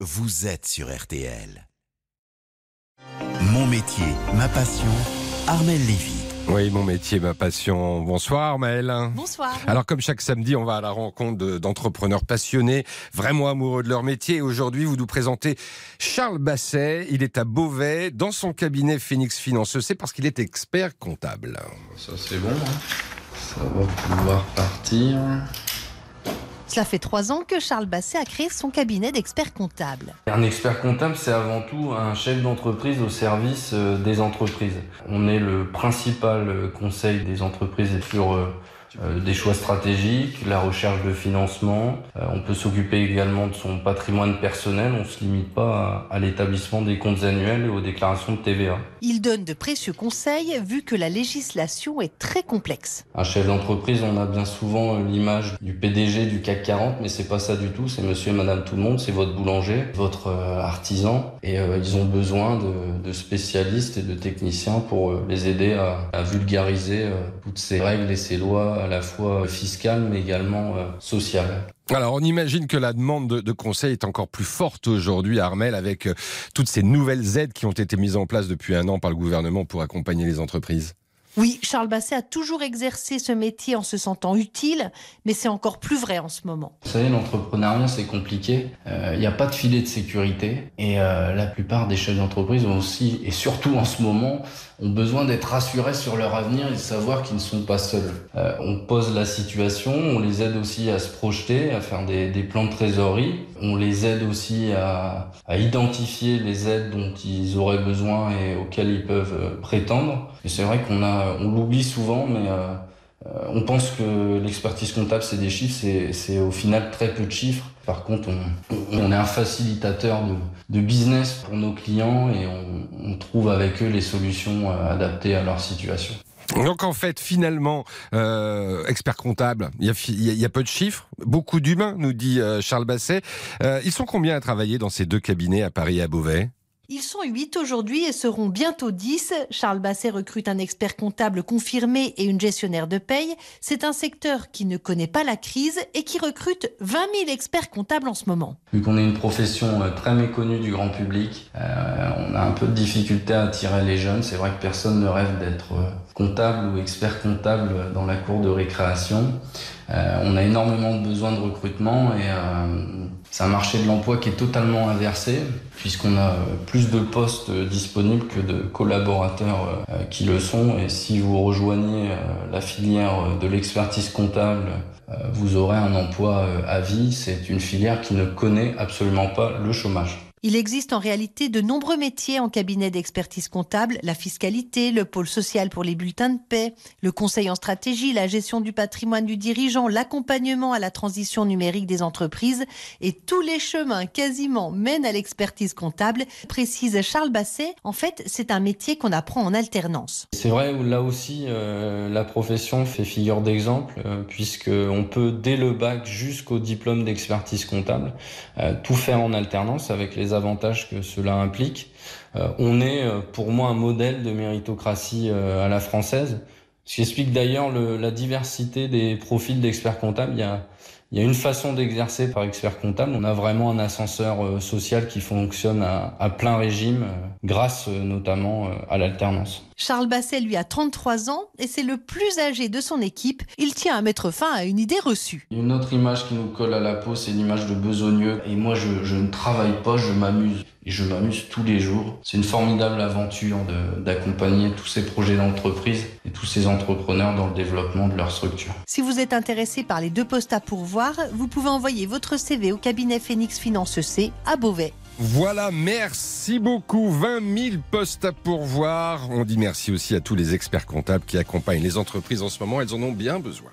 vous êtes sur RTL. Mon métier, ma passion, Armel Lévy. Oui, mon métier, ma passion. Bonsoir, Armel. Bonsoir. Alors, comme chaque samedi, on va à la rencontre de- d'entrepreneurs passionnés, vraiment amoureux de leur métier. Et aujourd'hui, vous nous présentez Charles Basset. Il est à Beauvais, dans son cabinet Phoenix Finance. C'est parce qu'il est expert comptable. Ça c'est bon, hein. ça va pouvoir partir. Cela fait trois ans que Charles Basset a créé son cabinet d'experts comptables. Un expert comptable, c'est avant tout un chef d'entreprise au service euh, des entreprises. On est le principal euh, conseil des entreprises sur euh, des choix stratégiques, la recherche de financement. Euh, on peut s'occuper également de son patrimoine personnel. On ne se limite pas à, à l'établissement des comptes annuels et aux déclarations de TVA. Il donne de précieux conseils vu que la législation est très complexe. Un chef d'entreprise, on a bien souvent euh, l'image du PDG du CAC 40, mais c'est pas ça du tout. C'est monsieur et madame tout le monde, c'est votre boulanger, votre euh, artisan. Et euh, ils ont besoin de, de spécialistes et de techniciens pour les aider à, à vulgariser toutes ces règles et ces lois à la fois fiscales, mais également euh, sociales. Alors, on imagine que la demande de, de conseil est encore plus forte aujourd'hui, Armel, avec euh, toutes ces nouvelles aides qui ont été mises en place depuis un an par le gouvernement pour accompagner les entreprises. Oui, Charles Basset a toujours exercé ce métier en se sentant utile, mais c'est encore plus vrai en ce moment. Vous savez, l'entrepreneuriat, c'est compliqué. Euh, Il n'y a pas de filet de sécurité. Et euh, la plupart des chefs d'entreprise ont aussi, et surtout en ce moment, ont besoin d'être rassurés sur leur avenir et de savoir qu'ils ne sont pas seuls. Euh, on pose la situation, on les aide aussi à se projeter, à faire des plans de trésorerie. On les aide aussi à, identifier les aides dont ils auraient besoin et auxquelles ils peuvent euh, prétendre. Et c'est vrai qu'on a, on l'oublie souvent, mais euh, euh, on pense que l'expertise comptable, c'est des chiffres, c'est- au final très peu de chiffres. Par contre, on, est un facilitateur de, business pour nos clients et on, on trouve avec eux les solutions adaptées à leur situation. Donc en fait, finalement, euh, expert comptable, il y, a, fi- il y a- il y a peu de chiffres, beaucoup d'humains, nous dit euh, Charles Basset. Euh, ils sont combien à travailler dans ces deux cabinets à Paris et à Beauvais? Ils sont huit aujourd'hui et seront bientôt 10. Charles Basset recrute un expert comptable confirmé et une gestionnaire de paye. C'est un secteur qui ne connaît pas la crise et qui recrute 20 000 experts comptables en ce moment. Vu qu'on est une profession très méconnue du grand public, euh, un peu de difficulté à attirer les jeunes. C'est vrai que personne ne rêve d'être euh, comptable ou expert comptable dans la cour de récréation. Euh, on a énormément de besoins de recrutement et euh, c'est un marché de l'emploi qui est totalement inversé puisqu'on a plus de postes disponibles que de collaborateurs qui le sont. Et si vous rejoignez la filière de l'expertise comptable, vous aurez un emploi à vie. C'est une filière qui ne connaît absolument pas le chômage. Il existe en réalité de nombreux métiers en cabinet d'expertise comptable, la fiscalité, le pôle social pour les bulletins de paix, le conseil en stratégie, la gestion du patrimoine du dirigeant, l'accompagnement à la transition numérique des entreprises et tous les chemins quasiment mènent à l'expertise comptable, précise Charles Basset. En fait, c'est un métier qu'on apprend en alternance. C'est vrai, là aussi, euh, la profession fait figure d'exemple, euh, puisqu'on peut, dès le bac jusqu'au diplôme d'expertise comptable, euh, tout faire en alternance avec les que cela implique. Euh, on est, euh, pour moi, un modèle de méritocratie euh, à la française, ce qui explique d'ailleurs le- la diversité des profils d'experts comptables. Il y a, il y a une façon d'exercer par expert comptable. On a vraiment un ascenseur social qui fonctionne à, à plein régime, grâce notamment à l'alternance. Charles Basset, lui, a 33 ans et c'est le plus âgé de son équipe. Il tient à mettre fin à une idée reçue. Une autre image qui nous colle à la peau, c'est l'image de besogneux. Et moi, je, je ne travaille pas, je m'amuse. Et je m'amuse tous les jours. C'est une formidable aventure d'accompagner tous ces projets d'entreprise et tous ces entrepreneurs dans le développement de leur structure. Si vous êtes intéressé par les deux postes à pourvoir, vous pouvez envoyer votre CV au cabinet Phoenix Finance EC à Beauvais. Voilà, merci beaucoup. 20 000 postes à pourvoir. On dit merci aussi à tous les experts comptables qui accompagnent les entreprises en ce moment. Elles en ont bien besoin.